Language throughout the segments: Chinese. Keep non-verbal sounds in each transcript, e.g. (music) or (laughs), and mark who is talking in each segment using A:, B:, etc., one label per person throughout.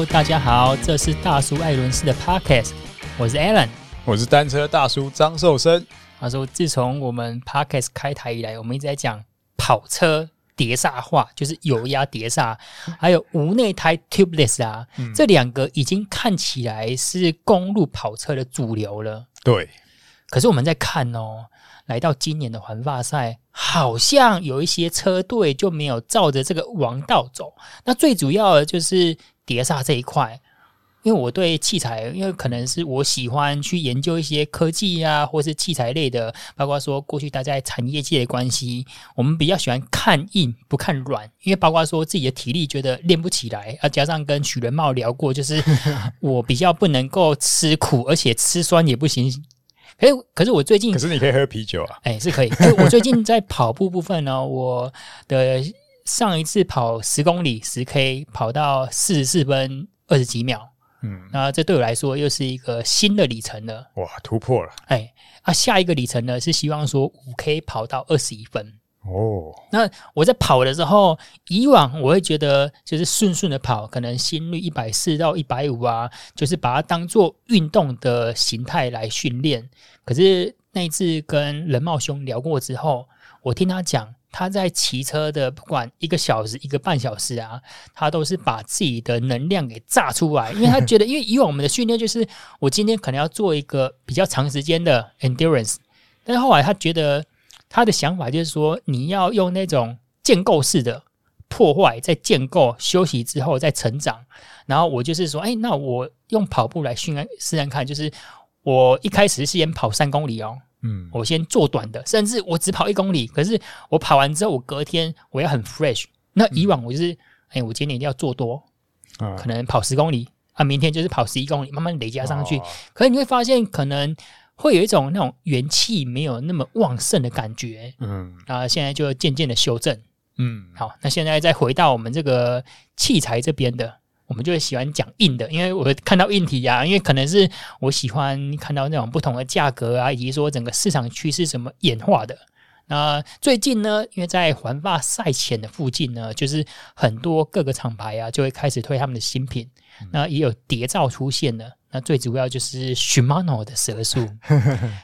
A: Hello，大家好，这是大叔艾伦斯的 Podcast，我是 Alan，
B: 我是单车大叔张寿生。
A: 他说，自从我们 Podcast 开台以来，我们一直在讲跑车碟刹化，就是油压碟刹，还有无内胎 Tubeless 啊，嗯、这两个已经看起来是公路跑车的主流了。
B: 对，
A: 可是我们在看哦，来到今年的环法赛，好像有一些车队就没有照着这个王道走。那最主要的就是。碟刹这一块，因为我对器材，因为可能是我喜欢去研究一些科技啊，或是器材类的，包括说过去大家在产业界的关系，我们比较喜欢看硬不看软，因为包括说自己的体力觉得练不起来，啊，加上跟许仁茂聊过，就是 (laughs) 我比较不能够吃苦，而且吃酸也不行。可是，可是我最近，
B: 可是你可以喝啤酒啊，
A: 哎，是可以。我最近在跑步部分呢，我的。上一次跑十公里十 K 跑到四十四分二十几秒，嗯，那这对我来说又是一个新的里程了。
B: 哇，突破了！
A: 哎，啊，下一个里程呢是希望说五 K 跑到二十一分。哦，那我在跑的时候，以往我会觉得就是顺顺的跑，可能心率一百四到一百五啊，就是把它当做运动的形态来训练。可是那一次跟仁茂兄聊过之后，我听他讲。他在骑车的，不管一个小时、一个半小时啊，他都是把自己的能量给炸出来，因为他觉得，因为以往我们的训练就是，我今天可能要做一个比较长时间的 endurance，但是后来他觉得他的想法就是说，你要用那种建构式的破坏，在建构，休息之后再成长。然后我就是说，哎，那我用跑步来训练试试看，就是我一开始是先跑三公里哦。嗯，我先做短的，甚至我只跑一公里，可是我跑完之后，我隔天我要很 fresh。那以往我就是，哎、嗯欸，我今天一定要做多，嗯、可能跑十公里啊，明天就是跑十一公里，慢慢累加上去。哦、可是你会发现，可能会有一种那种元气没有那么旺盛的感觉。嗯，啊，现在就渐渐的修正。嗯，好，那现在再回到我们这个器材这边的。我们就会喜欢讲硬的，因为我看到硬体啊，因为可能是我喜欢看到那种不同的价格啊，以及说整个市场趋势怎么演化的。那最近呢，因为在环法赛前的附近呢，就是很多各个厂牌啊，就会开始推他们的新品，那也有谍照出现了。那最主要就是 Shimano 的蛇速，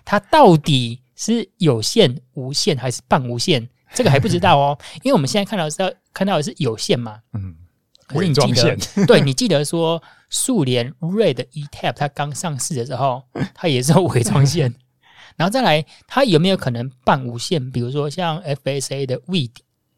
A: 它到底是有线、无线还是半无线？这个还不知道哦，因为我们现在看到是要看到的是有线嘛，嗯。可是你记得，(laughs) (laughs) 对，你记得说，速联 Red eTap 它刚上市的时候，它也是有伪装线。(laughs) 然后再来，它有没有可能半无线？比如说像 FSA 的 Weed，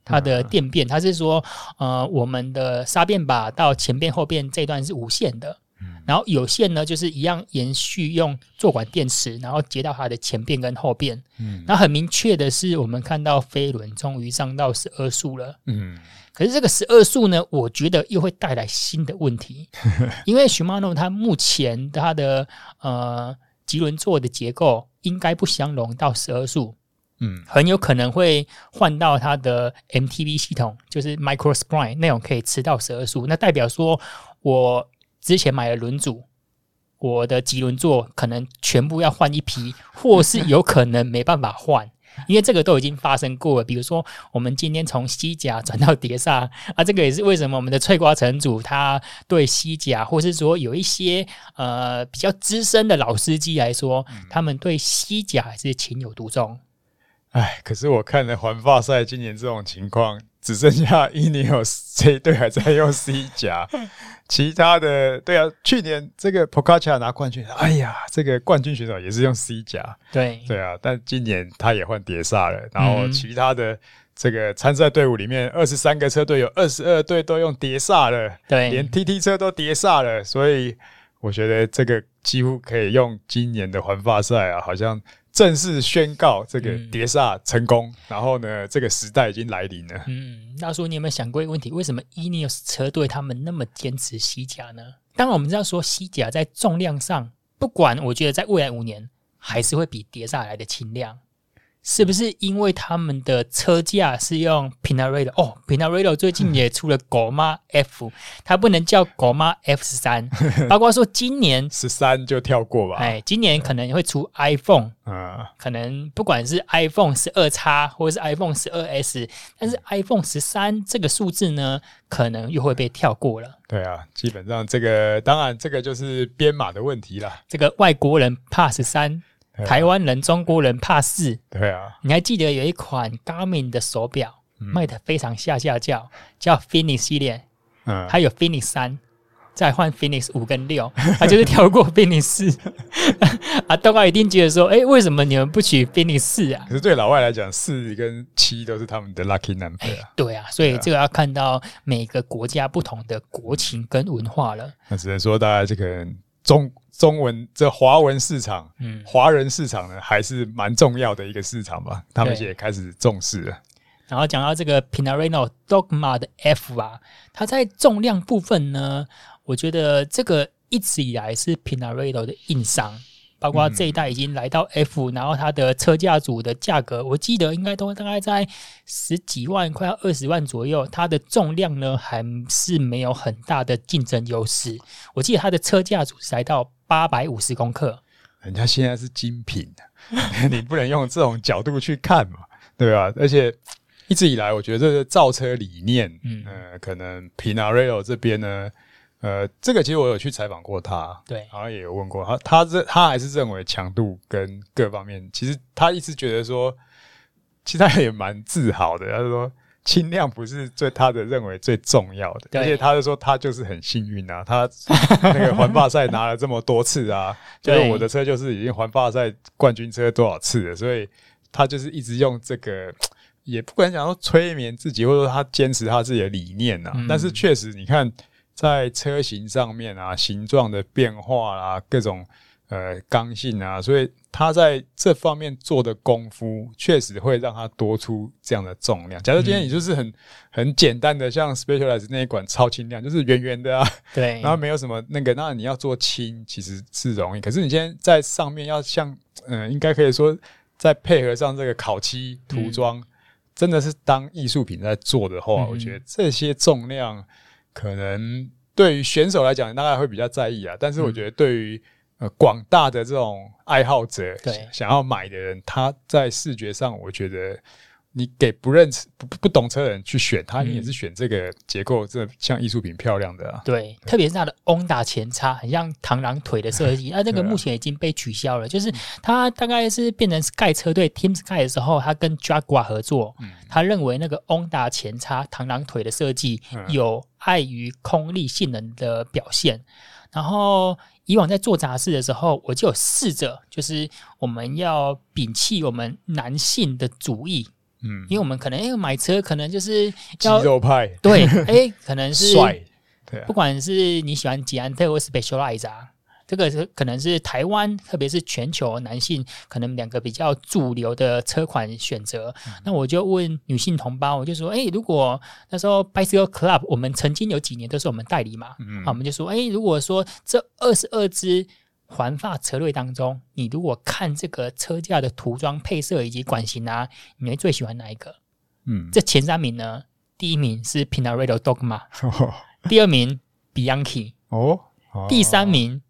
A: 它的电变，它是说，呃，我们的沙变把到前变后变这段是无线的。然后有线呢，就是一样延续用坐管电池，然后接到它的前变跟后变。嗯，那很明确的是，我们看到飞轮终于上到十二速了。嗯。可是这个十二速呢，我觉得又会带来新的问题，(laughs) 因为 Shimano 它目前它的呃棘轮座的结构应该不相容到十二速，嗯，很有可能会换到它的 MTB 系统，就是 Micro Spline 那种可以吃到十二速，那代表说我之前买的轮组，我的棘轮座可能全部要换一批，或是有可能没办法换。因为这个都已经发生过了，比如说我们今天从西甲转到碟刹啊，这个也是为什么我们的翠瓜城主他对西甲，或是说有一些呃比较资深的老司机来说，他们对西甲还是情有独钟。
B: 哎，可是我看了环法赛今年这种情况。只剩下 Ineos 这一队还在用 C 甲，(laughs) 其他的对啊，去年这个 Pogacar 拿冠军，哎呀，这个冠军选手也是用 C 甲，
A: 对
B: 对啊，但今年他也换碟刹了，然后其他的这个参赛队伍里面，二十三个车队有二十二队都用碟刹了，
A: 对，
B: 连 TT 车都碟刹了，所以我觉得这个几乎可以用今年的环法赛啊，好像。正式宣告这个碟刹成功，嗯、然后呢，这个时代已经来临了。
A: 嗯，大叔，你有没有想过一个问题？为什么 Ineos 车队他们那么坚持西甲呢？当然，我们知道说西甲在重量上，不管我觉得在未来五年还是会比碟刹来的轻量。是不是因为他们的车架是用 Pinarello？哦，Pinarello 最近也出了狗妈 F，它不能叫狗妈 F 十三。(laughs) 包括说今年
B: 十三就跳过吧。
A: 哎，今年可能会出 iPhone，嗯，可能不管是 iPhone 十二叉或者是 iPhone 十二 S，但是 iPhone 十三这个数字呢，可能又会被跳过了。
B: 对啊，基本上这个当然这个就是编码的问题啦。
A: 这个外国人怕十三。台湾人、中国人怕四，
B: 对啊。
A: 你还记得有一款 Garmin 的手表卖的非常下下叫，叫 Fenix 系列，嗯，还有 Fenix 三，再换 Fenix 五跟六，他就是跳过 Fenix 四。(laughs) 啊，大家一定觉得说，哎、欸，为什么你们不取 Fenix 四啊？
B: 可是对老外来讲，四跟七都是他们的 lucky number 啊、
A: 欸。对啊，所以这个要看到每个国家不同的国情跟文化了。
B: 那只能说，大家这个中。中文这华文市场，嗯，华人市场呢，还是蛮重要的一个市场吧。他们也开始重视了。
A: 然后讲到这个 Pinarello Dogma 的 F 啊，它在重量部分呢，我觉得这个一直以来是 Pinarello 的硬伤。包括这一代已经来到 F，、嗯、然后它的车架组的价格，我记得应该都大概在十几万，快要二十万左右。它的重量呢，还是没有很大的竞争优势。我记得它的车架组是来到八百五十公克，
B: 人家现在是精品，(laughs) 你不能用这种角度去看嘛，对吧？而且一直以来，我觉得这个造车理念，嗯，呃、可能 Pinarello 这边呢。呃，这个其实我有去采访过他，
A: 对，
B: 好像也有问过他，他这他还是认为强度跟各方面，其实他一直觉得说，其实他也蛮自豪的，他就说轻量不是最他的认为最重要的，而且他就说他就是很幸运啊，他 (laughs) 那个环法赛拿了这么多次啊，就是我的车就是已经环法赛冠军车多少次了，所以他就是一直用这个，也不管讲说催眠自己，或者说他坚持他自己的理念啊，嗯、但是确实你看。在车型上面啊，形状的变化啊，各种呃刚性啊，所以它在这方面做的功夫，确实会让它多出这样的重量。假如今天你就是很很简单的，像 Specialized 那一款超轻量，就是圆圆的啊，
A: 对，(laughs)
B: 然后没有什么那个，那你要做轻其实是容易，可是你今天在上面要像，嗯、呃，应该可以说再配合上这个烤漆涂装，嗯、真的是当艺术品在做的话，嗯、我觉得这些重量。可能对于选手来讲，大概会比较在意啊。但是我觉得，对于呃广大的这种爱好者，对想要买的人，他在视觉上，我觉得。你给不认识、不不懂车的人去选它，你也是选这个结构，这像艺术品漂亮的啊。
A: 对，特别是它的 Onda 前叉，很像螳螂腿的设计。(laughs) 那这个目前已经被取消了，就是它大概是变成 Sky 车队 Team Sky 的时候，它跟 Jaguar 合作，他认为那个 Onda 前叉螳螂腿的设计有碍于空力性能的表现。然后以往在做杂志的时候，我就有试着，就是我们要摒弃我们男性的主义。嗯，因为我们可能因为买车可能就是
B: 肌肉派，(laughs)
A: 对，哎、欸，可能是 (laughs)
B: 帅，对、啊，
A: 不管是你喜欢捷安特或 Specialized 啊，这个是可能是台湾，特别是全球男性可能两个比较主流的车款选择。嗯、那我就问女性同胞，我就说，哎、欸，如果那时候 Bicycle Club 我们曾经有几年都是我们代理嘛，嗯，好，我们就说，哎、欸，如果说这二十二支。环法车队当中，你如果看这个车架的涂装配色以及管型啊，你会最喜欢哪一个？嗯，这前三名呢？第一名是 Pinarello Dogma，哦，(laughs) 第二名 Bianchi，哦，哦，第三名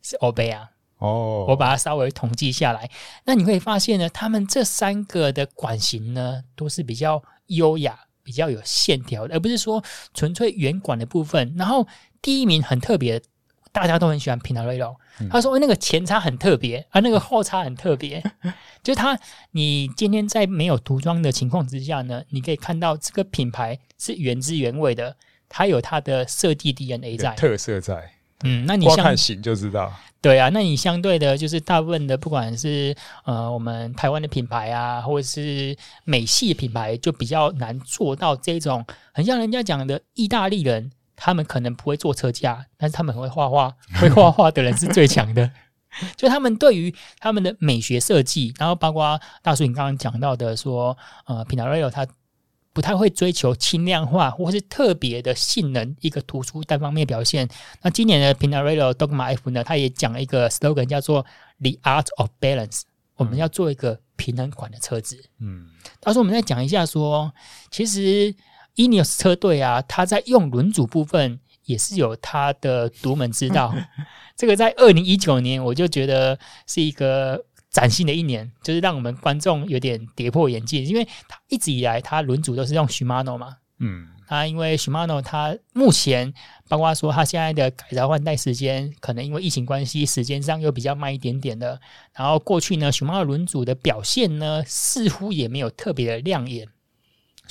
A: 是 Orbea，哦，我把它稍微统计下来，那你会发现呢，他们这三个的管型呢，都是比较优雅、比较有线条的，而不是说纯粹圆管的部分。然后第一名很特别。大家都很喜欢 Pinarello，他说那个前叉很特别，啊，那个后叉很特别，(laughs) 就是他，你今天在没有涂装的情况之下呢，你可以看到这个品牌是原汁原味的，它有它的设计 DNA 在，
B: 特色在，
A: 嗯，那你
B: 光看型就知道，
A: 对啊，那你相对的，就是大部分的，不管是呃我们台湾的品牌啊，或者是美系的品牌，就比较难做到这种，很像人家讲的意大利人。他们可能不会做车架，但是他们很会画画，(laughs) 会画画的人是最强的。(laughs) 就他们对于他们的美学设计，然后包括大叔你刚刚讲到的说，呃，Pinarello 他不太会追求轻量化或是特别的性能，一个突出单方面表现。那今年的 Pinarello Dogma F 呢，他也讲了一个 slogan 叫做 The Art of Balance。我们要做一个平衡款的车子。嗯，到时候我们再讲一下说，其实 Ineos 车队啊，它在用轮组部分也是有它的独门之道。(laughs) 这个在二零一九年，我就觉得是一个崭新的一年，就是让我们观众有点跌破眼镜，因为它一直以来它轮组都是用 Shimano 嘛。嗯。啊，因为 Shimano 它目前包括说它现在的改造换代时间，可能因为疫情关系，时间上又比较慢一点点的。然后过去呢，Shimano 轮组的表现呢，似乎也没有特别的亮眼。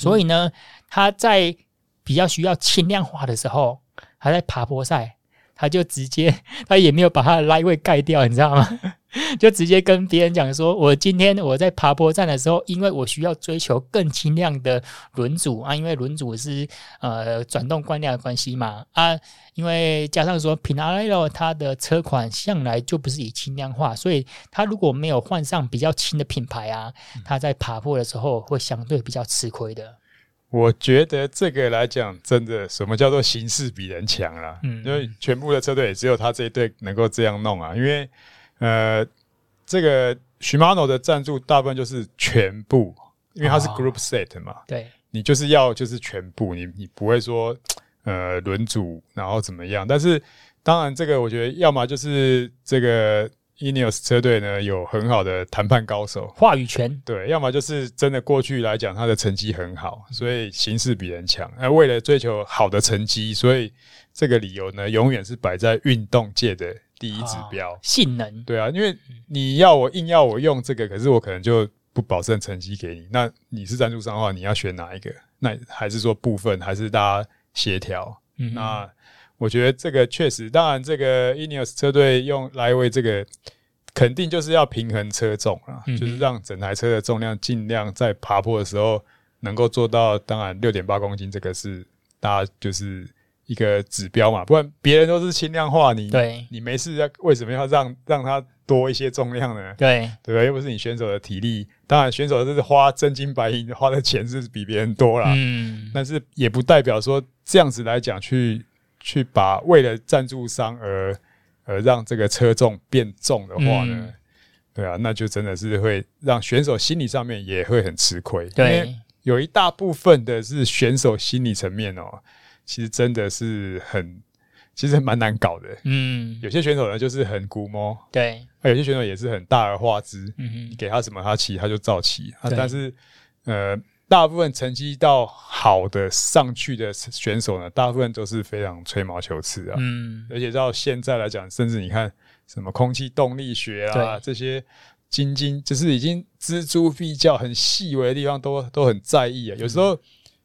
A: 所以呢，他在比较需要轻量化的时候，还在爬坡赛，他就直接他也没有把他的拉位盖掉，你知道吗？就直接跟别人讲说，我今天我在爬坡站的时候，因为我需要追求更轻量的轮组啊，因为轮组是呃转动惯量的关系嘛啊，因为加上说 Pinarello 它的车款向来就不是以轻量化，所以它如果没有换上比较轻的品牌啊，它在爬坡的时候会相对比较吃亏的。
B: 我觉得这个来讲，真的什么叫做形势比人强啦？嗯，因为全部的车队也只有他这一队能够这样弄啊，因为。呃，这个 Shimano 的赞助大部分就是全部，因为它是 Group Set 嘛，哦、对，你就是要就是全部，你你不会说呃轮组然后怎么样，但是当然这个我觉得要么就是这个 Ineos 车队呢有很好的谈判高手，
A: 话语权，
B: 对，要么就是真的过去来讲他的成绩很好，所以形势比人强，那为了追求好的成绩，所以这个理由呢永远是摆在运动界的。第一指标、哦、
A: 性能，
B: 对啊，因为你要我硬要我用这个，可是我可能就不保证成绩给你。那你是赞助商的话，你要选哪一个？那还是说部分，还是大家协调？嗯，那我觉得这个确实，当然这个 Ineos 车队用来为这个，肯定就是要平衡车重啊，嗯、就是让整台车的重量尽量在爬坡的时候能够做到。当然六点八公斤，这个是大家就是。一个指标嘛，不然别人都是轻量化，你对你没事要为什么要让让他多一些重量呢？
A: 对
B: 对吧？又不是你选手的体力，当然选手就是花真金白银花的钱是比别人多啦。嗯，但是也不代表说这样子来讲去去把为了赞助商而而让这个车重变重的话呢，嗯、对啊，那就真的是会让选手心理上面也会很吃亏。对，有一大部分的是选手心理层面哦、喔。其实真的是很，其实蛮难搞的。嗯，有些选手呢就是很估摸，
A: 对；
B: 有些选手也是很大而化之。嗯哼，你给他什么他骑，他就照骑。啊，但是呃，大部分成绩到好的上去的选手呢，大部分都是非常吹毛求疵啊。嗯，而且到现在来讲，甚至你看什么空气动力学啊这些晶晶，就是已经锱铢必较很细微的地方都都很在意啊。有时候。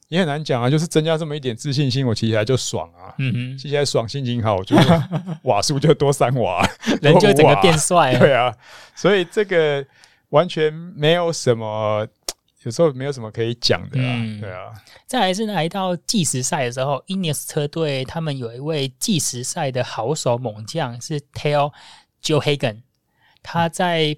B: 也很难讲啊，就是增加这么一点自信心，我骑起来就爽啊。嗯哼，骑起来爽，心情好，我觉得瓦数就多三瓦，(laughs)
A: 人就整个变帅。(laughs)
B: 对啊，所以这个完全没有什么，(tsk) 有时候没有什么可以讲的啊。嗯、对啊，
A: 再来是来到计时赛的时候，Ineos 车队他们有一位计时赛的好手猛将是 Tail Joe Hagen，他在。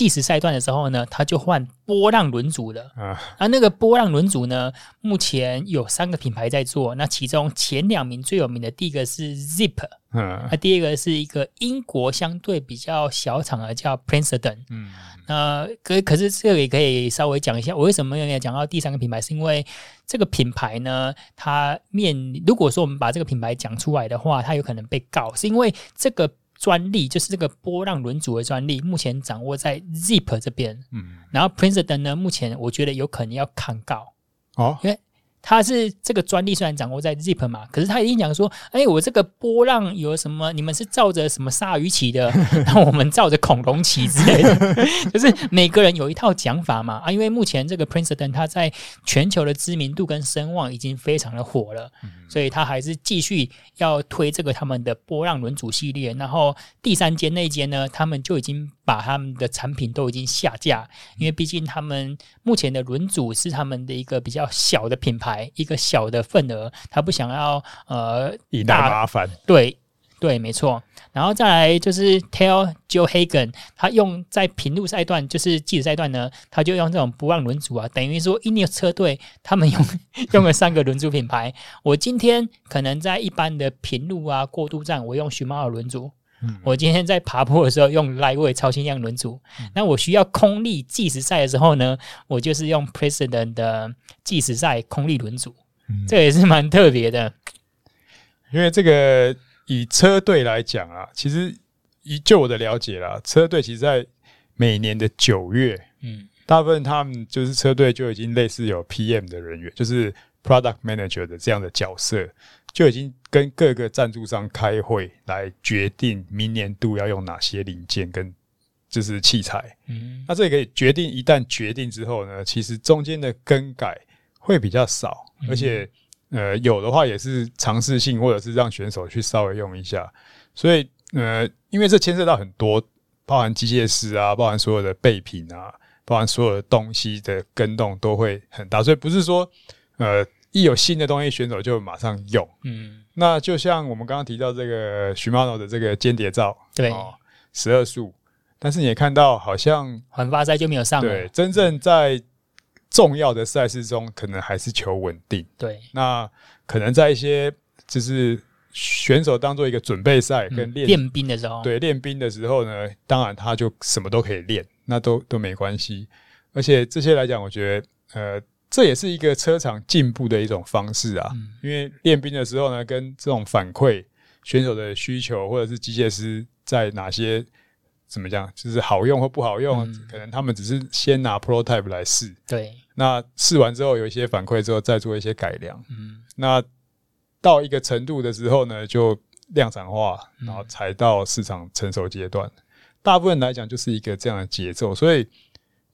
A: 计时赛段的时候呢，他就换波浪轮组了啊。啊，那个波浪轮组呢，目前有三个品牌在做。那其中前两名最有名的，第一个是 Zip，嗯，那第二个是一个英国相对比较小厂的叫 Princeton，嗯，那可可是这个也可以稍微讲一下，我为什么要讲到第三个品牌，是因为这个品牌呢，它面如果说我们把这个品牌讲出来的话，它有可能被告，是因为这个。专利就是这个波浪轮组的专利，目前掌握在 Zip 这边。嗯，然后 Princeton 呢，目前我觉得有可能要抗告。哦，因为。他是这个专利虽然掌握在 Zip 嘛，可是他一定讲说，哎，我这个波浪有什么？你们是照着什么鲨鱼骑的？(laughs) 然后我们照着恐龙骑之类的，(laughs) 就是每个人有一套讲法嘛。啊，因为目前这个 Princeton 他在全球的知名度跟声望已经非常的火了，所以他还是继续要推这个他们的波浪轮组系列。然后第三间那间呢，他们就已经把他们的产品都已经下架，因为毕竟他们目前的轮组是他们的一个比较小的品牌。一个小的份额，他不想要呃
B: 以大麻烦，
A: 对对，没错。然后再来就是 Tao Geoghegan，他用在平路赛段，就是计时赛段呢，他就用这种波浪轮组啊，等于说 Ineos 车队他们用 (laughs) 用了三个轮组品牌。我今天可能在一般的平路啊过渡站，我用 Shimano 轮组。嗯、我今天在爬坡的时候用 Lightweight 超轻量轮组，嗯、那我需要空力计时赛的时候呢，我就是用 President 的计时赛空力轮组，嗯、这也是蛮特别的。
B: 因为这个以车队来讲啊，其实以就我的了解啦，车队其实在每年的九月，嗯，大部分他们就是车队就已经类似有 PM 的人员，就是 Product Manager 的这样的角色，就已经跟各个赞助商开会来决定明年度要用哪些零件跟就是器材。嗯，那这个决定一旦决定之后呢，其实中间的更改会比较少，而且。呃，有的话也是尝试性，或者是让选手去稍微用一下。所以，呃，因为这牵涉到很多，包含机械师啊，包含所有的备品啊，包含所有的东西的更动都会很大。所以不是说，呃，一有新的东西，选手就马上用。嗯，那就像我们刚刚提到这个 Shimano 的这个间谍罩，
A: 对，
B: 十二速，但是你也看到好像
A: 环法赛就没有上。
B: 对，真正在。重要的赛事中，可能还是求稳定。
A: 对，
B: 那可能在一些就是选手当做一个准备赛跟练
A: 练兵的时候，
B: 对，练兵的时候呢，当然他就什么都可以练，那都都没关系。而且这些来讲，我觉得呃，这也是一个车厂进步的一种方式啊。嗯、因为练兵的时候呢，跟这种反馈选手的需求，或者是机械师在哪些。怎么讲？就是好用或不好用，嗯、可能他们只是先拿 prototype 来试。
A: 对，
B: 那试完之后有一些反馈之后，再做一些改良。嗯，那到一个程度的时候呢，就量产化，然后才到市场成熟阶段。嗯、大部分来讲就是一个这样的节奏，所以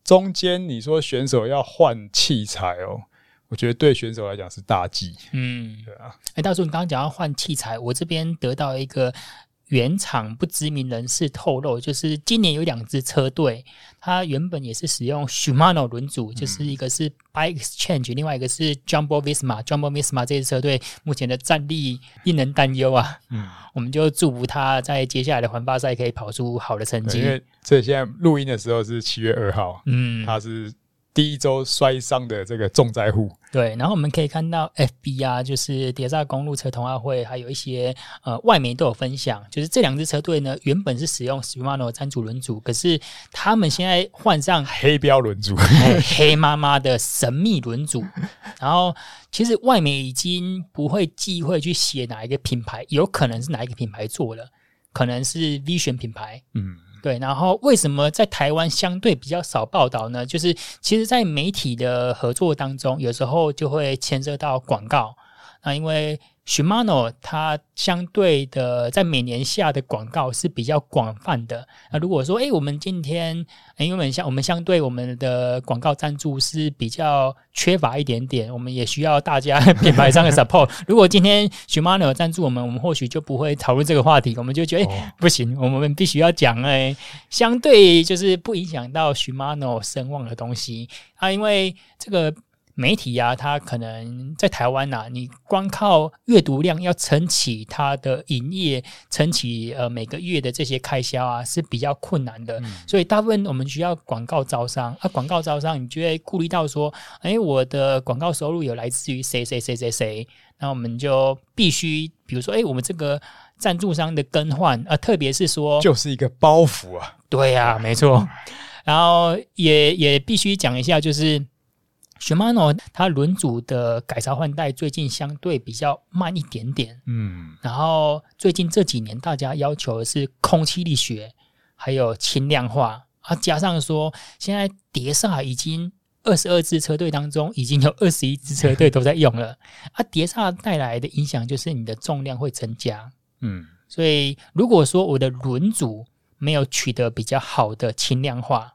B: 中间你说选手要换器材哦，我觉得对选手来讲是大忌。嗯，对啊。
A: 哎、欸，大叔，你刚刚讲要换器材，我这边得到一个。原厂不知名人士透露，就是今年有两支车队，它原本也是使用 Shimano 轮组，就是一个是 Bike Exchange，另外一个是 Jumbo Visma。Jumbo Visma 这支车队目前的战力令人担忧啊。嗯，我们就祝福他在接下来的环法赛可以跑出好的成绩。
B: 因为这现在录音的时候是七月二号，嗯，他是。第一周摔伤的这个重灾户，
A: 对，然后我们可以看到 FB 啊，就是碟刹公路车同好会，还有一些呃外媒都有分享，就是这两支车队呢，原本是使用 Shimano 赞助轮组，可是他们现在换上
B: 黑标轮组，
A: 黑妈妈的神秘轮组，然后其实外媒已经不会忌讳去写哪一个品牌，有可能是哪一个品牌做了，可能是 Vision 品牌，嗯。对，然后为什么在台湾相对比较少报道呢？就是其实，在媒体的合作当中，有时候就会牵涉到广告。那因为 Shimano 它相对的在每年下的广告是比较广泛的。那如果说，哎，我们今天，因为我们相我们相对我们的广告赞助是比较缺乏一点点，我们也需要大家品牌上的 (laughs) support。如果今天 Shimano 赞助我们，我们或许就不会讨论这个话题，我们就觉得，哎，不行，我们必须要讲，哎，相对就是不影响到 Shimano 声望的东西啊，因为这个。媒体啊，它可能在台湾呐、啊，你光靠阅读量要撑起它的营业，撑起呃每个月的这些开销啊，是比较困难的。嗯、所以大部分我们需要广告招商啊，广告招商，你就会顾虑到说，哎、欸，我的广告收入有来自于谁谁谁谁谁，那我们就必须，比如说，哎、欸，我们这个赞助商的更换啊，特别是说，
B: 就是一个包袱啊。
A: 对呀、啊，没错。然后也也必须讲一下，就是。Shimano 它轮组的改朝换代最近相对比较慢一点点，嗯，然后最近这几年大家要求的是空气力学，还有轻量化。啊，加上说现在碟刹已经二十二支车队当中已经有 (laughs) 二十一支车队都在用了。啊，碟刹带来的影响就是你的重量会增加，嗯，所以如果说我的轮组没有取得比较好的轻量化，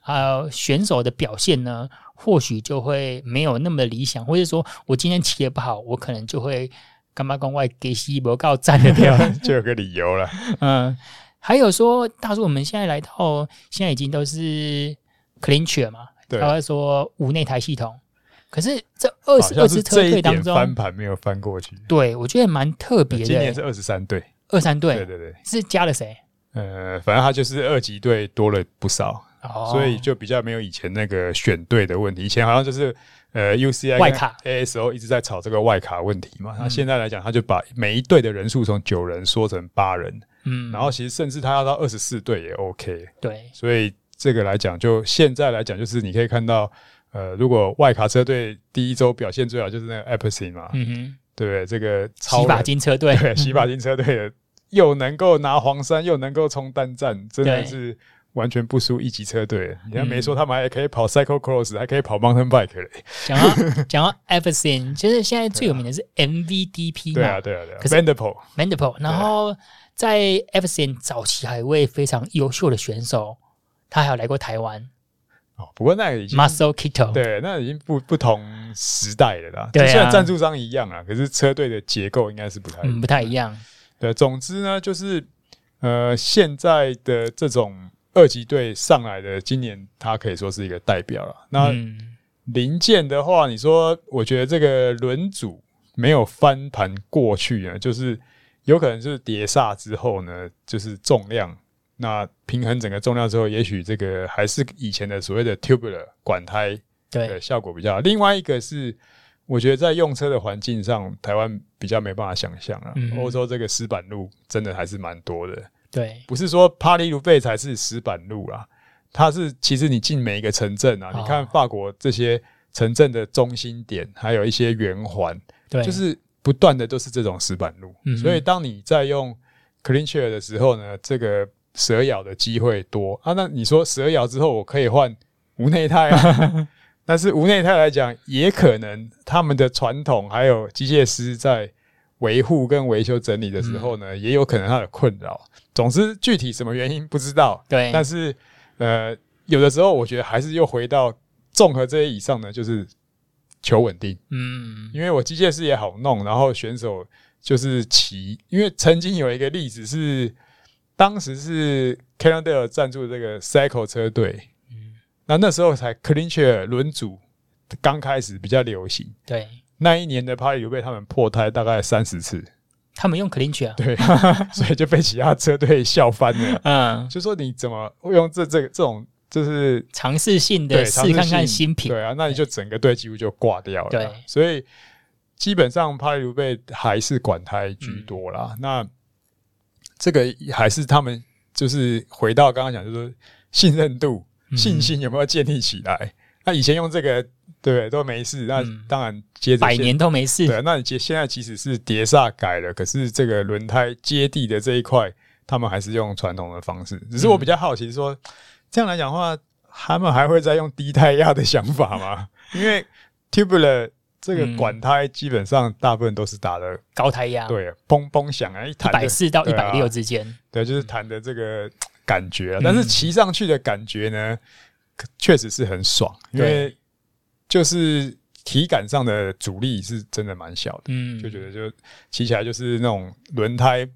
A: 啊，选手的表现呢？或许就会没有那么理想，或者说我今天骑的不好，我可能就会干嘛跟外给西伯告站的掉，(laughs)
B: 就有个理由了。
A: 嗯，还有说，大叔，我们现在来到现在已经都是 clincher 嘛，对，他会说无内台系统，可是这二十二支车队当中
B: 翻盘没有翻过去，
A: 对我觉得蛮特别的。
B: 今年是二十三队，
A: 二三队，
B: 对对对，
A: 是加了谁？
B: 呃，反正他就是二级队多了不少。所以就比较没有以前那个选队的问题，以前好像就是呃 UCI
A: 外卡。
B: ASO 一直在吵这个外卡问题嘛。那现在来讲，他就把每一队的人数从九人缩成八人，嗯，然后其实甚至他要到二十四队也 OK，
A: 对，
B: 所以这个来讲，就现在来讲，就是你可以看到，呃，如果外卡车队第一周表现最好就是那个 Alpecin 嘛，嗯哼，对不对？这个
A: 洗发金车队，
B: 对，洗发金车队的又能够拿黄山，又能够冲单站，真的是。完全不输一级车队，你还没说他们还可以跑 cycle cross，还可以跑 mountain bike 嘞。
A: 讲到 (laughs) 讲到 Everesting，其实现在最有名的是 MVDP 嘛，
B: 对啊对啊对啊。可是
A: Vanderpool，Vanderpool，然后在 Everesting 早期还有一位非常优秀的选手，他还有来过台湾。
B: 哦，不过那个已经
A: Marcel Kittel，
B: 对，那已经不不同时代了啦。对啊，虽然赞助商一样啊，可是车队的结构应该是不太
A: 不太一样。
B: 对，总之呢，就是呃，现在的这种。二级队上来的，今年他可以说是一个代表了。那零件的话，你说，我觉得这个轮组没有翻盘过去呢，就是有可能就是碟刹之后呢，就是重量，那平衡整个重量之后，也许这个还是以前的所谓的 tubular 管胎的效果比较好。另外一个是，我觉得在用车的环境上，台湾比较没办法想象啊。欧洲这个石板路真的还是蛮多的。
A: 对，
B: 不是说巴黎卢贝才是石板路啦，它是其实你进每一个城镇啊，哦、你看法国这些城镇的中心点，还有一些圆环，对，就是不断的都是这种石板路。嗯、所以当你在用 CleanShare 的时候呢，这个蛇咬的机会多啊。那你说蛇咬之后，我可以换无内胎啊？(laughs) 但是无内胎来讲，也可能他们的传统还有机械师在。维护跟维修整理的时候呢，嗯、也有可能它的困扰。总之，具体什么原因不知道。对，但是呃，有的时候我觉得还是又回到综合这些以上呢，就是求稳定。嗯，因为我机械师也好弄，然后选手就是骑。因为曾经有一个例子是，当时是 Cannondale 赞助这个 Cycle 车队，嗯，那那时候才 CleanShare 轮组刚开始比较流行。对。那一年的巴黎卢贝他们破胎大概三十次，
A: 他们用 CleanShare 啊，
B: 对，(laughs) 所以就被其他车队笑翻了。嗯，就说你怎么会用这这这种就是
A: 尝试性的试看看新品？
B: 对啊，那你就整个队几乎就挂掉了。对，所以基本上巴黎卢贝还是管胎居多啦。嗯、那这个还是他们就是回到刚刚讲，就是说信任度、信心有没有建立起来？嗯、那以前用这个。对，都没事。那当然，接着
A: 百年都没事。
B: 对，那你接现在即使是碟刹改了，可是这个轮胎接地的这一块，他们还是用传统的方式。只是我比较好奇说，说这样来讲的话，他们还会再用低胎压的想法吗？(laughs) 因为 tubular 这个管胎基本上大部分都是打的
A: 高胎压，
B: 对，嘣嘣响啊，一
A: 百四到一百六之间，
B: 对，就是弹的这个感觉。但是骑上去的感觉呢，确实是很爽，因为。就是体感上的阻力是真的蛮小的，嗯，就觉得就骑起来就是那种轮胎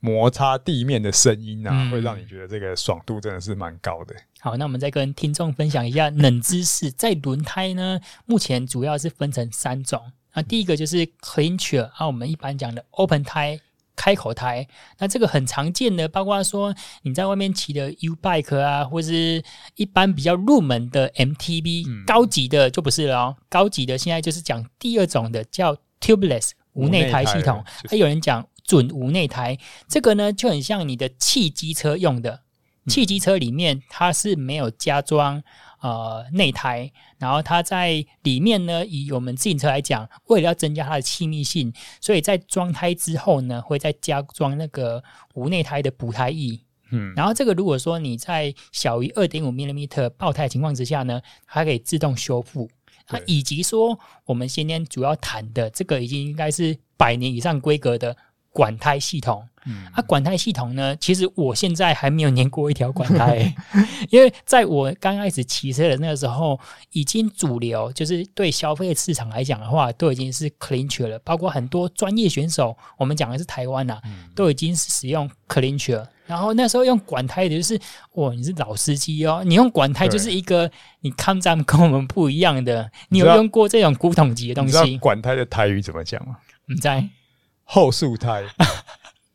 B: 摩擦地面的声音啊，嗯、会让你觉得这个爽度真的是蛮高的。
A: 好，那我们再跟听众分享一下冷知识，在轮胎呢，目前主要是分成三种，那第一个就是 clincher，啊，我们一般讲的 open 胎。开口胎，那这个很常见的，包括说你在外面骑的 U bike 啊，或是一般比较入门的 MTB，嗯、高级的就不是了哦。高级的现在就是讲第二种的叫 tubeless 无内胎系统，还、就是、有人讲准无内胎，这个呢就很像你的汽机车用的，汽机车里面它是没有加装。呃，内胎，然后它在里面呢，以我们自行车来讲，为了要增加它的气密性，所以在装胎之后呢，会再加装那个无内胎的补胎翼。嗯，然后这个如果说你在小于二点五 millimeter 爆胎的情况之下呢，它可以自动修复。那，以及说我们今天主要谈的这个，已经应该是百年以上规格的。管胎系统，嗯，啊，管胎系统呢，其实我现在还没有粘过一条管胎，(laughs) 因为在我刚开始骑车的那个时候，已经主流就是对消费市场来讲的话，都已经是 CleanShare 了，包括很多专业选手，我们讲的是台湾呐、啊，嗯、都已经是使用 CleanShare，然后那时候用管胎的就是，哇，你是老司机哦，你用管胎就是一个，你看咱们跟我们不一样的，你有用过这种古董级的东西？
B: 你管胎的台语怎么讲吗？
A: 你在。
B: 后束胎，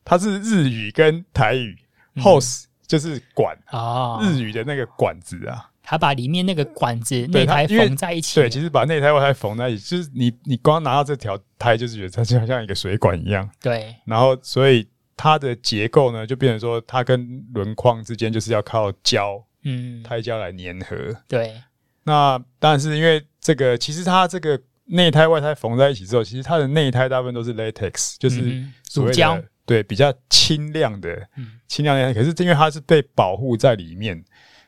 B: 它是日语跟台语。hose 就是管啊，日语的那个管子啊，
A: 它把里面那个管子内胎缝在一起。
B: 对，其实把内胎外胎缝在一起，就是你你光拿到这条胎，就是觉得它就好像一个水管一样。
A: 对，
B: 然后所以它的结构呢，就变成说它跟轮框之间就是要靠胶，嗯，胎胶来粘合。
A: 对，
B: 那但是因为这个，其实它这个内胎外胎缝在一起之后，其实它的内胎大部分都是 latex，就是
A: 乳胶，
B: 对，比较轻量的，轻量的。可是因为它是被保护在里面，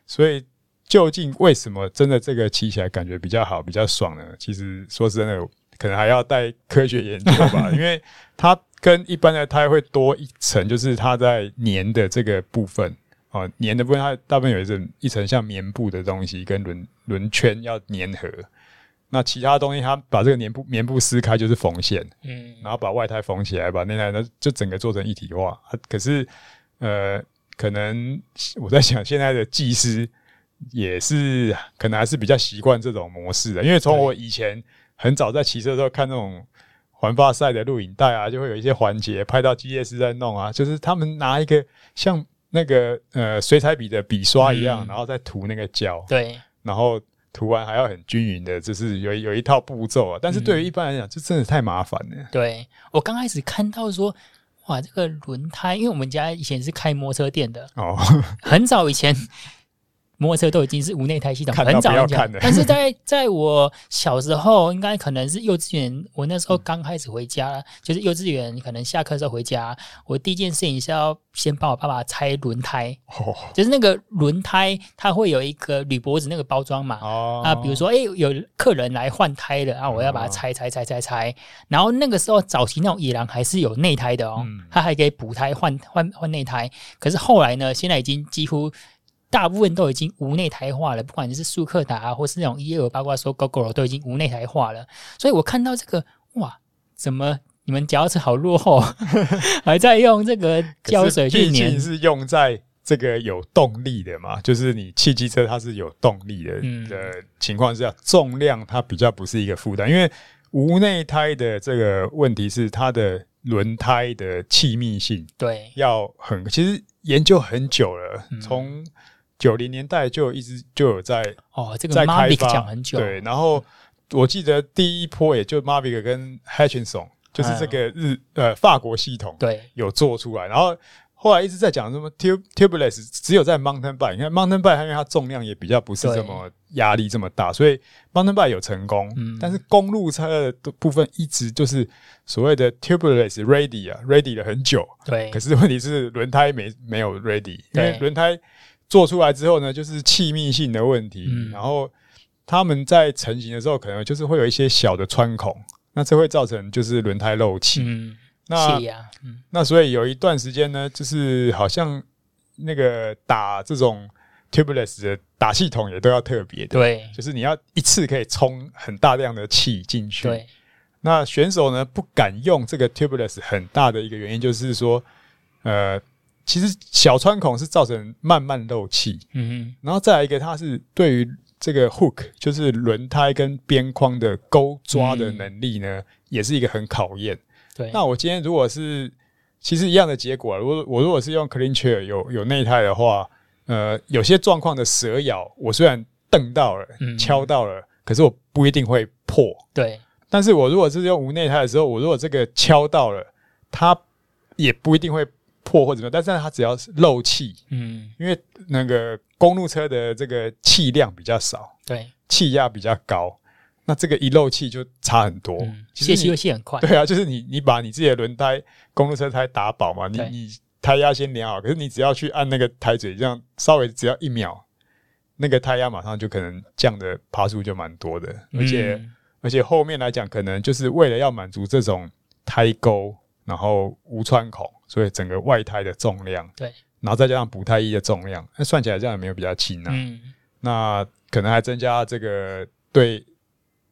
B: 所以究竟为什么真的这个骑起来感觉比较好、比较爽呢？其实说真的，可能还要带科学研究吧，因为它。跟一般的胎会多一层，就是它在粘的这个部分哦，粘的部分它大部分有一层一层像棉布的东西，跟轮轮圈要粘合。那其他东西它把这个棉布棉布撕开就是缝线，嗯，然后把外胎缝起来，把内胎呢就整个做成一体化。可是呃，可能我在想，现在的技师也是可能还是比较习惯这种模式的，因为从我以前很早在骑车的时候看那种。环法赛的录影带啊，就会有一些环节拍到机械师在弄啊，就是他们拿一个像那个呃水彩笔的笔刷一样，嗯、然后再涂那个胶，
A: 对，
B: 然后涂完还要很均匀的，就是有有一套步骤啊。但是对于一般来讲，这真的太麻烦了。
A: 对，我刚开始看到说，哇，这个轮胎，因为我们家以前是开摩托车店的哦，很早以前。摩托车都已经是无内胎系统，很早很早。但是在在我小时候，应该可能是幼稚园，我那时候刚开始回家，嗯、就是幼稚园可能下课的时候回家，我第一件事情是要先帮我爸爸拆轮胎，哦、就是那个轮胎它会有一个铝箔纸那个包装嘛，哦、啊，比如说哎、欸、有客人来换胎了，啊，我要把它拆拆拆拆拆，然后那个时候早期那种野狼还是有内胎的哦，嗯、它还可以补胎换换换内胎，可是后来呢，现在已经几乎。大部分都已经无内胎化了，不管你是速克达啊，或是那种一二八卦说 Gogoro 都已经无内胎化了。所以我看到这个，哇，怎么你们脚趾好落后，(laughs) 还在用这个胶水去粘？
B: 是用在这个有动力的嘛，就是你汽机车它是有动力的、嗯、的情况下，重量它比较不是一个负担。因为无内胎的这个问题是它的轮胎的气密性，
A: 对，
B: 要很其实研究很久了，从、嗯。九零年代就一直就有在
A: 哦，这个 Mavic 讲很久，
B: 对，然后我记得第一波也就 Mavic 跟 Hutchinson 就是这个日呃法国系统对。有做出来，然后后来一直在讲什么 tube tubeless，只有在 mountain bike，你看 mountain bike 因为它重量也比较不是这么压力这么大，所以 mountain bike 有成功，但是公路车的部分一直就是所谓的 tubeless ready 啊，ready 了很久，
A: 对，
B: 可是问题是轮胎没没有 ready，因为轮胎。做出来之后呢，就是气密性的问题。嗯、然后他们在成型的时候，可能就是会有一些小的穿孔，那这会造成就是轮胎漏气。嗯，
A: 那、
B: 嗯、那所以有一段时间呢，就是好像那个打这种 tubeless 的打气筒也都要特别的，
A: 对，
B: 就是你要一次可以充很大量的气进去。
A: 对，
B: 那选手呢不敢用这个 tubeless，很大的一个原因就是说，呃。其实小穿孔是造成慢慢漏气，嗯哼，然后再来一个，它是对于这个 hook，就是轮胎跟边框的勾抓的能力呢，嗯、也是一个很考验。对，那我今天如果是其实一样的结果，如果我如果是用 clean chair 有有内胎的话，呃，有些状况的蛇咬，我虽然蹬到了，嗯、敲到了，可是我不一定会破。
A: 对，
B: 但是我如果是用无内胎的时候，我如果这个敲到了，它也不一定会。破或者什么，但是它只要是漏气，嗯，因为那个公路车的这个气量比较少，
A: 对，
B: 气压比较高，那这个一漏气就差很多。
A: 泄气会泄很快，
B: 对啊，就是你你把你自己的轮胎公路车胎打饱嘛，你你胎压先量好，可是你只要去按那个胎嘴，这样稍微只要一秒，那个胎压马上就可能降的爬数就蛮多的，而且、嗯、而且后面来讲，可能就是为了要满足这种胎沟，然后无穿孔。所以整个外胎的重量，
A: 对，
B: 然后再加上补胎衣的重量，那算起来这样也没有比较轻啊。嗯，那可能还增加这个对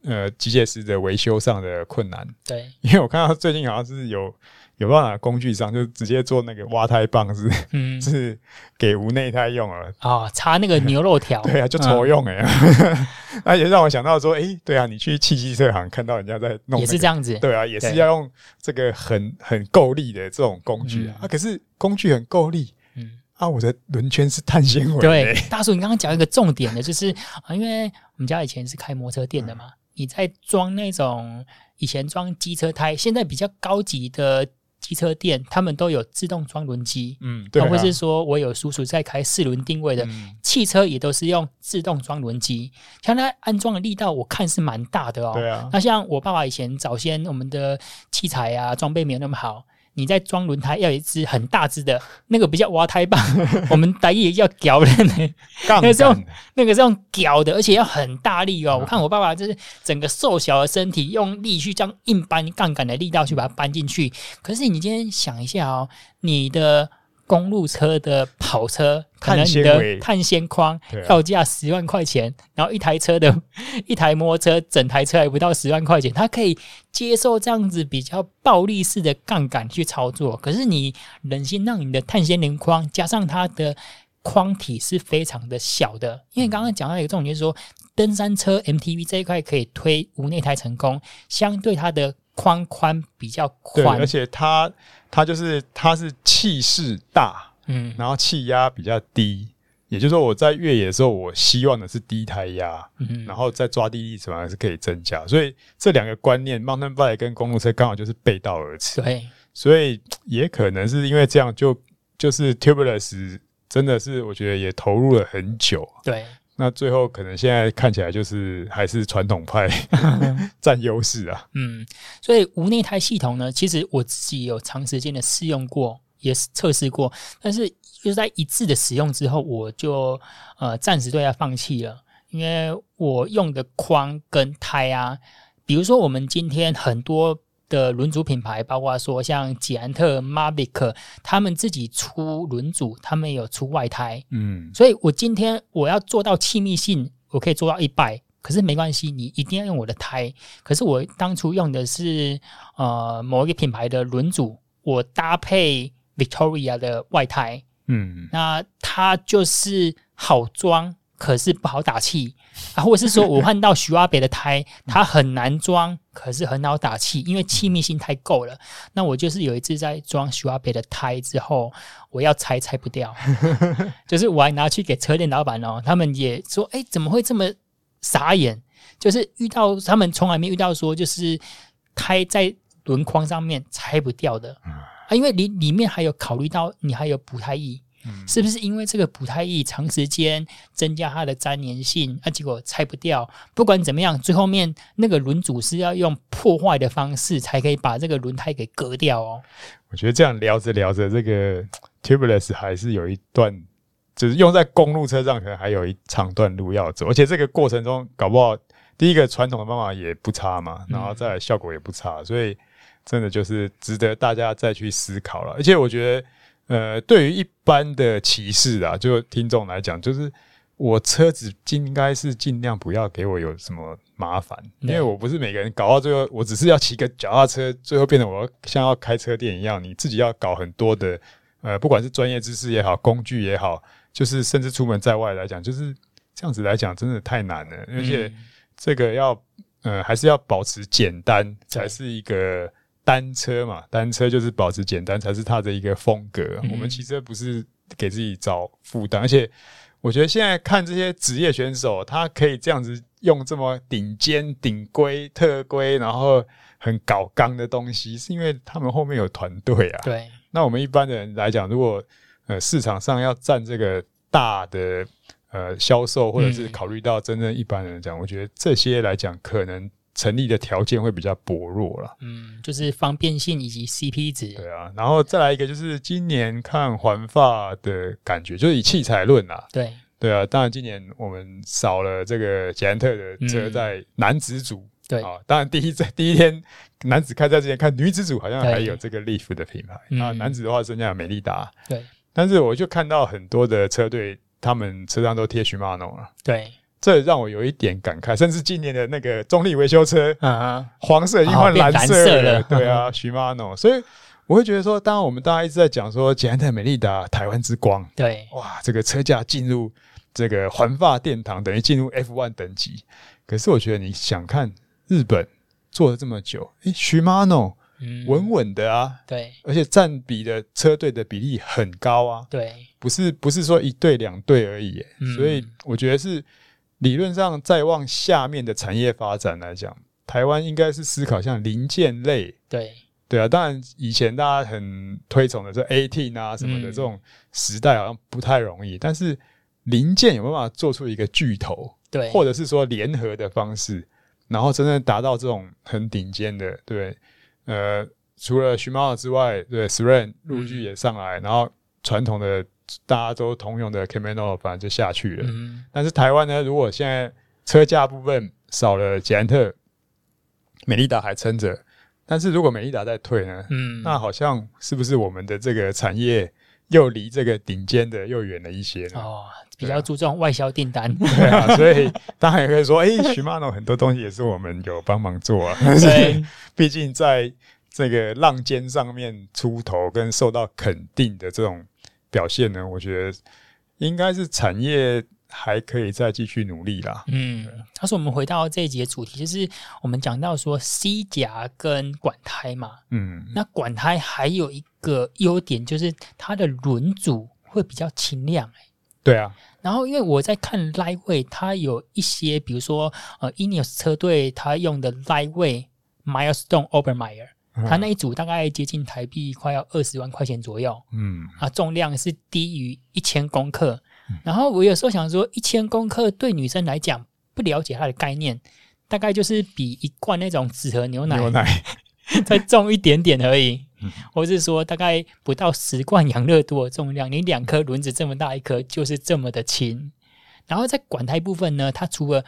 B: 呃机械师的维修上的困难。
A: 对，
B: 因为我看到最近好像是有有办法工具上就直接做那个挖胎棒是，嗯，是给无内胎用了。
A: 啊、哦，插那个牛肉条。(laughs)
B: 对啊，就抽用哎、欸。嗯 (laughs) 那也让我想到说，哎、欸，对啊，你去汽机车行看到人家在弄、那个，
A: 也是这样子，
B: 对啊，也是要用这个很很够力的这种工具啊。嗯、啊可是工具很够力，嗯，啊，我的轮圈是碳纤维。
A: 对，大叔，你刚刚讲一个重点的，就是啊，因为我们家以前是开摩托车店的嘛，嗯、你在装那种以前装机车胎，现在比较高级的机车店，他们都有自动装轮机，
B: 嗯，对、啊，
A: 或是说我有叔叔在开四轮定位的、嗯、汽车，也都是用自动装轮机。像它安装的力道，我看是蛮大的哦。
B: 对啊，
A: 那像我爸爸以前早先，我们的器材啊装备没有那么好。你在装轮胎要有一支很大支的，那个比较挖胎棒，(laughs) 我们台语叫屌的呢，那个是用那个是用屌的，而且要很大力哦。我看我爸爸就是整个瘦小的身体，用力去将硬搬杠杆的力道去把它搬进去。可是你今天想一下哦，你的。公路车的跑车，可能你的碳纤框要价十万块钱，啊、然后一台车的 (laughs) 一台摩托车，整台车还不到十万块钱，它可以接受这样子比较暴力式的杠杆去操作。可是你忍心让你的碳纤轮框加上它的框体是非常的小的，因为刚刚讲到一个重点，就是说登山车 MTV 这一块可以推无内胎成功，相对它的。框宽比较宽，
B: 而且它它就是它是气势大，嗯，然后气压比较低，也就是说我在越野的时候，我希望的是低胎压，嗯，然后在抓地力什么还是可以增加，所以这两个观念，mountain bike 跟公路车刚好就是背道而驰，
A: 对，
B: 所以也可能是因为这样就，就就是 tubeless 真的是我觉得也投入了很久，
A: 对。
B: 那最后可能现在看起来就是还是传统派 (laughs) 占优势啊。
A: 嗯，所以无内胎系统呢，其实我自己有长时间的试用过，也是测试过，但是就是在一次的使用之后，我就呃暂时对它放弃了，因为我用的框跟胎啊，比如说我们今天很多。的轮组品牌，包括说像捷安特、Mavic，他们自己出轮组，他们有出外胎，嗯，所以我今天我要做到气密性，我可以做到一百，可是没关系，你一定要用我的胎。可是我当初用的是呃某一个品牌的轮组，我搭配 Victoria 的外胎，嗯，那它就是好装。可是不好打气啊，或者是说我换到徐阿北的胎，(laughs) 它很难装，可是很好打气，因为气密性太够了。那我就是有一次在装徐阿北的胎之后，我要拆拆不掉，(laughs) 就是我还拿去给车店老板哦，他们也说，哎，怎么会这么傻眼？就是遇到他们从来没遇到说，就是胎在轮框上面拆不掉的啊，因为里里面还有考虑到你还有补胎液。是不是因为这个补胎液长时间增加它的粘粘性，啊，结果拆不掉？不管怎么样，最后面那个轮组是要用破坏的方式才可以把这个轮胎给割掉哦。
B: 我觉得这样聊着聊着，这个 tubeless 还是有一段，就是用在公路车上可能还有一长段路要走，而且这个过程中搞不好第一个传统的方法也不差嘛，然后再来效果也不差，所以真的就是值得大家再去思考了。而且我觉得。呃，对于一般的骑士啊，就听众来讲，就是我车子应该是尽量不要给我有什么麻烦，因为我不是每个人搞到最后，我只是要骑个脚踏车，最后变得我要像要开车店一样，你自己要搞很多的，呃，不管是专业知识也好，工具也好，就是甚至出门在外来讲，就是这样子来讲，真的太难了，而且这个要呃，还是要保持简单才是一个。单车嘛，单车就是保持简单才是它的一个风格。嗯、我们骑车不是给自己找负担，而且我觉得现在看这些职业选手，他可以这样子用这么顶尖、顶规、特规，然后很搞刚的东西，是因为他们后面有团队啊。
A: 对，
B: 那我们一般的人来讲，如果呃市场上要占这个大的呃销售，或者是考虑到真正一般人讲，嗯、我觉得这些来讲可能。成立的条件会比较薄弱了，
A: 嗯，就是方便性以及 CP 值。
B: 对啊，然后再来一个就是今年看环法的感觉，就是以器材论啦。
A: 对。
B: 对啊，当然今年我们少了这个捷安特的车在男子组，嗯、对。啊，当然第一在 (laughs) 第一天男子开赛之前看女子组好像还有这个 Leaf 的品牌，那男子的话剩下美利达，
A: 对，
B: 但是我就看到很多的车队，他们车上都贴 Shimano 了，
A: 对。
B: 这让我有一点感慨，甚至今年的那个中立维修车，啊、黄色已经换蓝色了，哦、对啊，Shimano，所以我会觉得说，当我们大家一直在讲说捷安特美利达台湾之光，
A: 对，
B: 哇，这个车价进入这个环法殿堂，等于进入 F1 等级。可是我觉得你想看日本做了这么久，诶，Shimano 稳稳的啊，
A: 对，
B: 而且占比的车队的比例很高啊，
A: 对，
B: 不是不是说一队两队而已，嗯、所以我觉得是。理论上，再往下面的产业发展来讲，台湾应该是思考像零件类，
A: 对。
B: 对啊，当然以前大家很推崇的这 A-Team 啊什么的、嗯、这种时代好像不太容易，但是零件有办法做出一个巨头？
A: 对，
B: 或者是说联合的方式，然后真正达到这种很顶尖的，对，呃，除了 Shimano 之外，对，SRAM 陆续也上来，嗯、然后传统的大家都通用的 Camano 反正就下去了。嗯、但是台湾呢，如果现在车架部分少了捷安特，美利达还撑着。但是如果美利达在退呢？嗯，那好像是不是我们的这个产业又离这个顶尖的又远了一些呢？
A: 哦，比较注重外销订单。(laughs)
B: 对啊，所以当然也可以说，哎，Shimano (laughs) 很多东西也是我们有帮忙做啊。对，(laughs) 毕竟在这个浪尖上面出头跟受到肯定的这种表现呢，我觉得应该是产业。还可以再继续努力啦。
A: 嗯，他说我们回到这一节主题，就是我们讲到说 C 夹跟管胎嘛。嗯，那管胎还有一个优点就是它的轮组会比较轻量，欸。
B: 对啊。
A: 然后因为我在看 Lightweight，它有一些，比如说呃，Ineos 车队它用的 Lightweight Milestone Obermeyer，它那一组大概接近台币快要二十万块钱左右。嗯，啊，重量是低于一千公克。然后我有时候想说，一千公克对女生来讲，不了解它的概念，大概就是比一罐那种纸盒牛奶牛奶 (laughs) 再重一点点而已，或是说大概不到十罐养乐多的重量，你两颗轮子这么大一颗，就是这么的轻。然后在管胎部分呢，它除了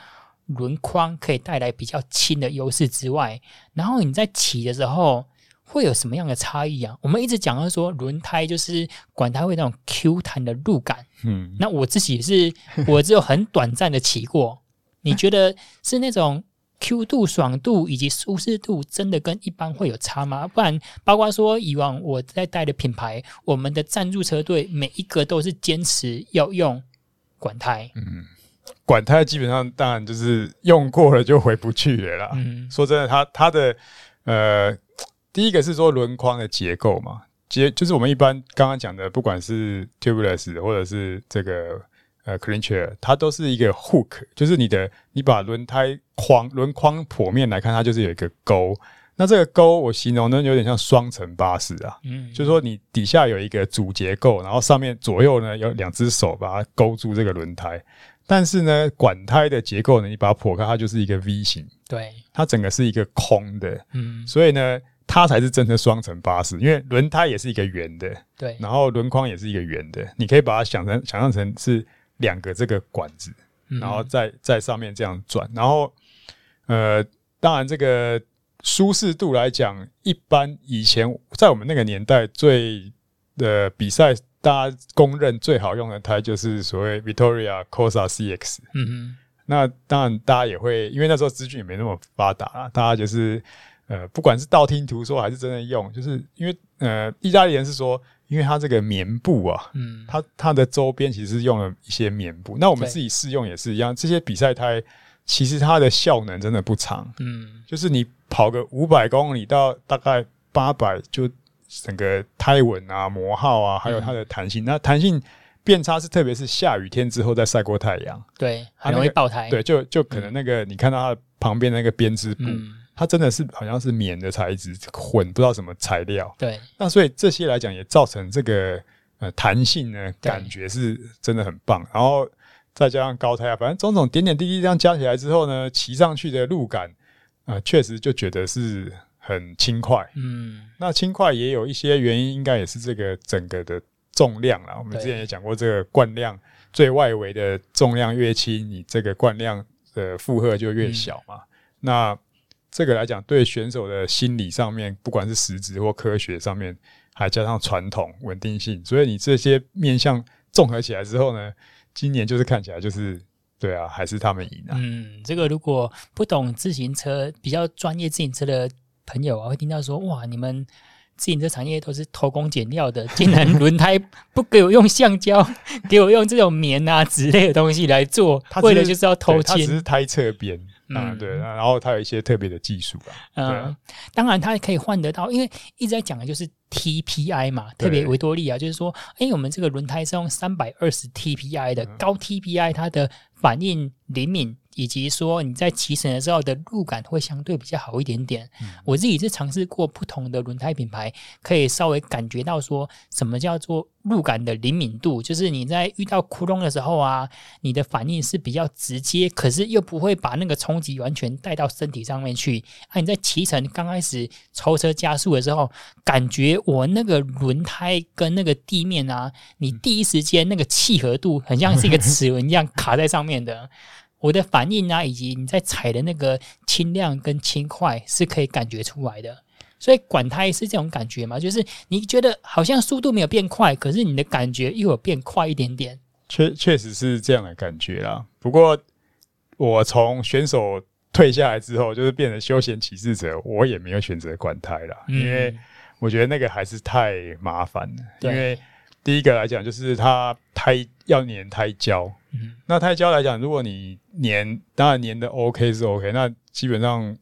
A: 轮框可以带来比较轻的优势之外，然后你在骑的时候。会有什么样的差异啊？我们一直讲到说轮胎就是管胎会那种 Q 弹的路感，嗯，那我自己是我只有很短暂的骑过，你觉得是那种 Q 度、爽度以及舒适度真的跟一般会有差吗？不然，包括说以往我在带的品牌，我们的赞助车队每一个都是坚持要用管胎，
B: 嗯，管胎基本上当然就是用过了就回不去了啦。嗯，说真的，它它的呃。第一个是说轮框的结构嘛，结就是我们一般刚刚讲的，不管是 tubeless 或者是这个呃 clincher，它都是一个 hook，就是你的你把轮胎框轮框剖面来看，它就是有一个钩。那这个钩我形容呢，有点像双层巴士啊，嗯，就是说你底下有一个主结构，然后上面左右呢有两只手把它勾住这个轮胎。但是呢，管胎的结构呢，你把它剖开，它就是一个 V 型，
A: 对，
B: 它整个是一个空的，嗯，所以呢。它才是真的双层巴士，因为轮胎也是一个圆的，
A: 对，
B: 然后轮框也是一个圆的，你可以把它想成想象成是两个这个管子，嗯、然后在在上面这样转，然后呃，当然这个舒适度来讲，一般以前在我们那个年代最的比赛，大家公认最好用的胎就是所谓 Victoria Corsa CX，嗯哼，那当然大家也会，因为那时候资讯也没那么发达啊，大家就是。呃，不管是道听途说还是真的用，就是因为呃，意大利人是说，因为它这个棉布啊，嗯，它它的周边其实是用了一些棉布。那我们自己试用也是一样，这些比赛胎其实它的效能真的不长，嗯，就是你跑个五百公里到大概八百，就整个胎纹啊、磨耗啊，还有它的弹性，嗯、那弹性变差是特别是下雨天之后再晒过太阳，
A: 对，很容易爆胎，
B: 对，就就可能那个、嗯、你看到它旁边那个编织布。嗯它真的是好像是棉的材质混不知道什么材料，
A: 对。
B: 那所以这些来讲也造成这个呃弹性呢，感觉是真的很棒。然后再加上高胎啊，反正种种点点滴滴这样加起来之后呢，骑上去的路感啊，呃，确实就觉得是很轻快。嗯，那轻快也有一些原因，应该也是这个整个的重量啦。我们之前也讲过，这个惯量最外围的重量越轻，你这个惯量的负荷就越小嘛。嗯，那这个来讲，对选手的心理上面，不管是实质或科学上面，还加上传统稳定性，所以你这些面向综合起来之后呢，今年就是看起来就是对啊，还是他们赢啊。
A: 嗯，这个如果不懂自行车、比较专业自行车的朋友啊，会听到说哇，你们自行车产业都是偷工减料的，竟然轮胎不给我用橡胶，(laughs) 给我用这种棉啊之类的东西来做，为了就是要偷窃，
B: 它只是胎侧边。嗯，对，然后它有一些特别的技术吧。
A: 嗯，当然它可以换得到，因为一直在讲的就是 TPI 嘛，特别维多利亚就是说，哎，我们这个轮胎是用三百二十 TPI 的高 TPI，它的反应灵敏以及说你在骑乘的时候的路感会相对比较好一点点。嗯、我自己是尝试过不同的轮胎品牌，可以稍微感觉到说什么叫做路感的灵敏度，就是你在遇到窟窿的时候啊，你的反应是比较直接，可是又不会把那个冲击完全带到身体上面去。啊，你在骑乘刚开始超车加速的时候，感觉我那个轮胎跟那个地面啊，你第一时间那个契合度很像是一个齿轮一样卡在上面的。(laughs) 我的反应啊，以及你在踩的那个轻量跟轻快是可以感觉出来的，所以管胎是这种感觉嘛，就是你觉得好像速度没有变快，可是你的感觉又有变快一点点。
B: 确确实是这样的感觉啦。不过我从选手退下来之后，就是变成休闲骑士者，我也没有选择管胎啦，嗯、因为我觉得那个还是太麻烦了。因为第一个来讲，就是它胎要粘胎胶。嗯，那胎胶来讲，如果你粘，当然粘的 OK 是 OK，那基本上，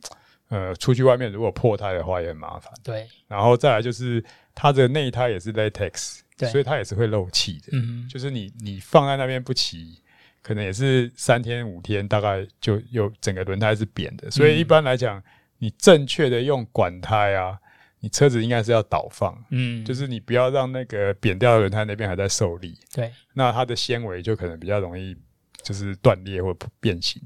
B: 呃，出去外面如果破胎的话也很麻烦。
A: 对，
B: 然后再来就是它的内胎也是 latex，
A: 对，
B: 所以它也是会漏气的。
A: 嗯，
B: 就是你你放在那边不骑，可能也是三天五天，大概就有整个轮胎是扁的。所以一般来讲，你正确的用管胎啊。你车子应该是要倒放，嗯，就是你不要让那个扁掉的轮胎那边还在受力，
A: 对，
B: 那它的纤维就可能比较容易就是断裂或变形。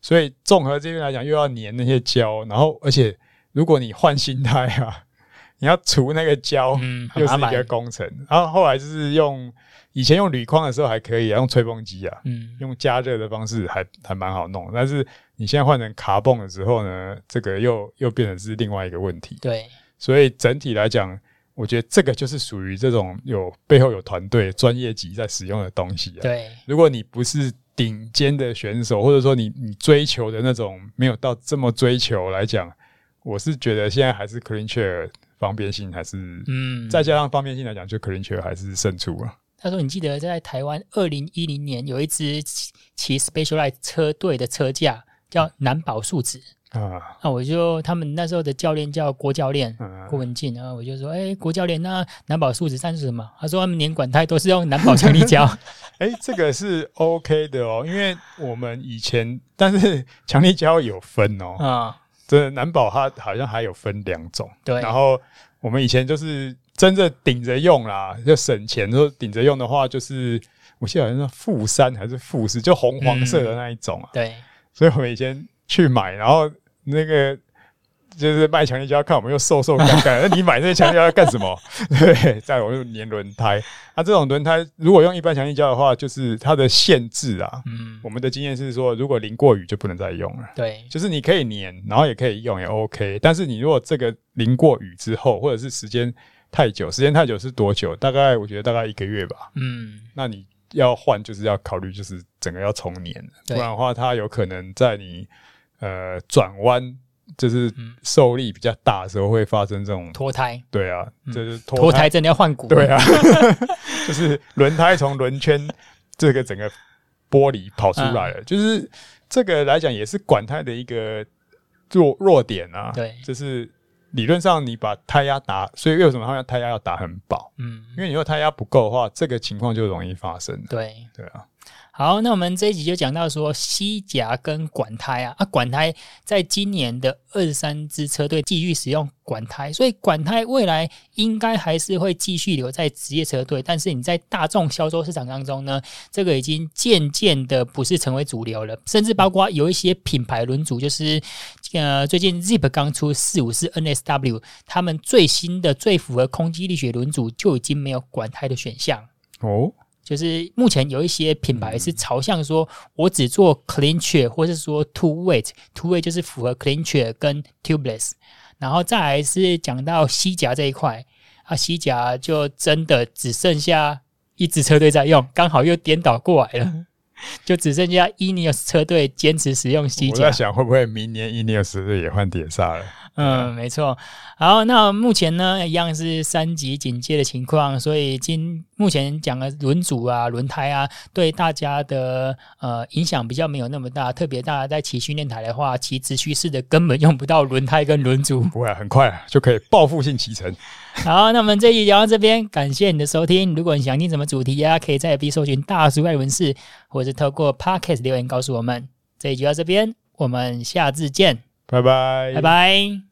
B: 所以综合这边来讲，又要粘那些胶，然后而且如果你换新胎啊，(laughs) 你要除那个胶，嗯，又是一个工程。然后后来就是用以前用铝框的时候还可以啊用吹风机啊，嗯，用加热的方式还还蛮好弄。但是你现在换成卡泵的时候呢，这个又又变成是另外一个问题，
A: 对。
B: 所以整体来讲，我觉得这个就是属于这种有背后有团队、专业级在使用的东西啊。
A: 对，
B: 如果你不是顶尖的选手，或者说你你追求的那种没有到这么追求来讲，我是觉得现在还是 Clean Chair 方便性还是嗯，再加上方便性来讲，就 Clean Chair 还是胜出啊。
A: 他说：“你记得在台湾二零一零年有一支骑 Specialized 车队的车架叫南宝树脂。”啊，那我就他们那时候的教练叫郭教练，郭文静，然后我就说，哎、欸，郭教练，那南宝树脂算是什么？他说他们连管胎都是用南宝强力胶。
B: 哎、欸，这个是 OK 的哦，因为我们以前，但是强力胶有分哦，啊，(laughs) 这南宝它好像还有分两种，
A: 对，
B: 然后我们以前就是真的顶着用啦，就省钱，说顶着用的话，就是我记得好像是富三还是富士，就红黄色的那一种啊，
A: 嗯、对，
B: 所以我们以前去买，然后。那个就是卖强力胶，看我们又瘦瘦干干。那你买这些强力胶要干什么？(laughs) 对，再我就粘轮胎。那、啊、这种轮胎如果用一般强力胶的话，就是它的限制啊。嗯，我们的经验是说，如果淋过雨就不能再用了。
A: 对，
B: 就是你可以粘，然后也可以用，也 OK。但是你如果这个淋过雨之后，或者是时间太久，时间太久是多久？大概我觉得大概一个月吧。嗯，那你要换，就是要考虑，就是整个要重粘，不然的话，它有可能在你。呃，转弯就是受力比较大的时候会发生这种
A: 脱胎。
B: 对啊，就是脱胎，
A: 真的要换骨。
B: 对啊，(laughs) 就是轮胎从轮圈这个整个玻璃跑出来了，就是这个来讲也是管胎的一个弱弱点啊。
A: 对，
B: 就是理论上你把胎压打，所以为什么他们胎压要打很薄？嗯，因为你说胎压不够的话，这个情况就容易发生。
A: 对，
B: 对啊。
A: 好，那我们这一集就讲到说西甲跟管胎啊，啊，管胎在今年的二十三支车队继续使用管胎，所以管胎未来应该还是会继续留在职业车队，但是你在大众销售市场当中呢，这个已经渐渐的不是成为主流了，甚至包括有一些品牌轮组，就是呃，最近 Zip 刚出四五四 NSW，他们最新的最符合空气力学轮组就已经没有管胎的选项。哦。就是目前有一些品牌是朝向说，我只做 clean chair，或是说 Two Weight，Two Weight 就是符合 clean chair 跟 Tubeless，然后再来是讲到西甲这一块，啊，西甲就真的只剩下一支车队在用，刚好又颠倒过来了，就只剩下 Ineos 车队坚持使用西甲。
B: 我在想会不会明年 Ineos 也换碟刹了？
A: 嗯，没错。好，那目前呢，一样是三级警戒的情况，所以今目前讲的轮组啊、轮胎啊，对大家的呃影响比较没有那么大。特别大家在骑训练台的话，骑直驱式的根本用不到轮胎跟轮组，
B: 不会很快就可以报复性骑乘。(laughs)
A: 好，那我们这一集聊到这边，感谢你的收听。如果你想听什么主题啊，可以在 FB 搜寻大叔爱轮式，或者是透过 Podcast 留言告诉我们。这一集到这边，我们下次见，
B: 拜拜，
A: 拜拜。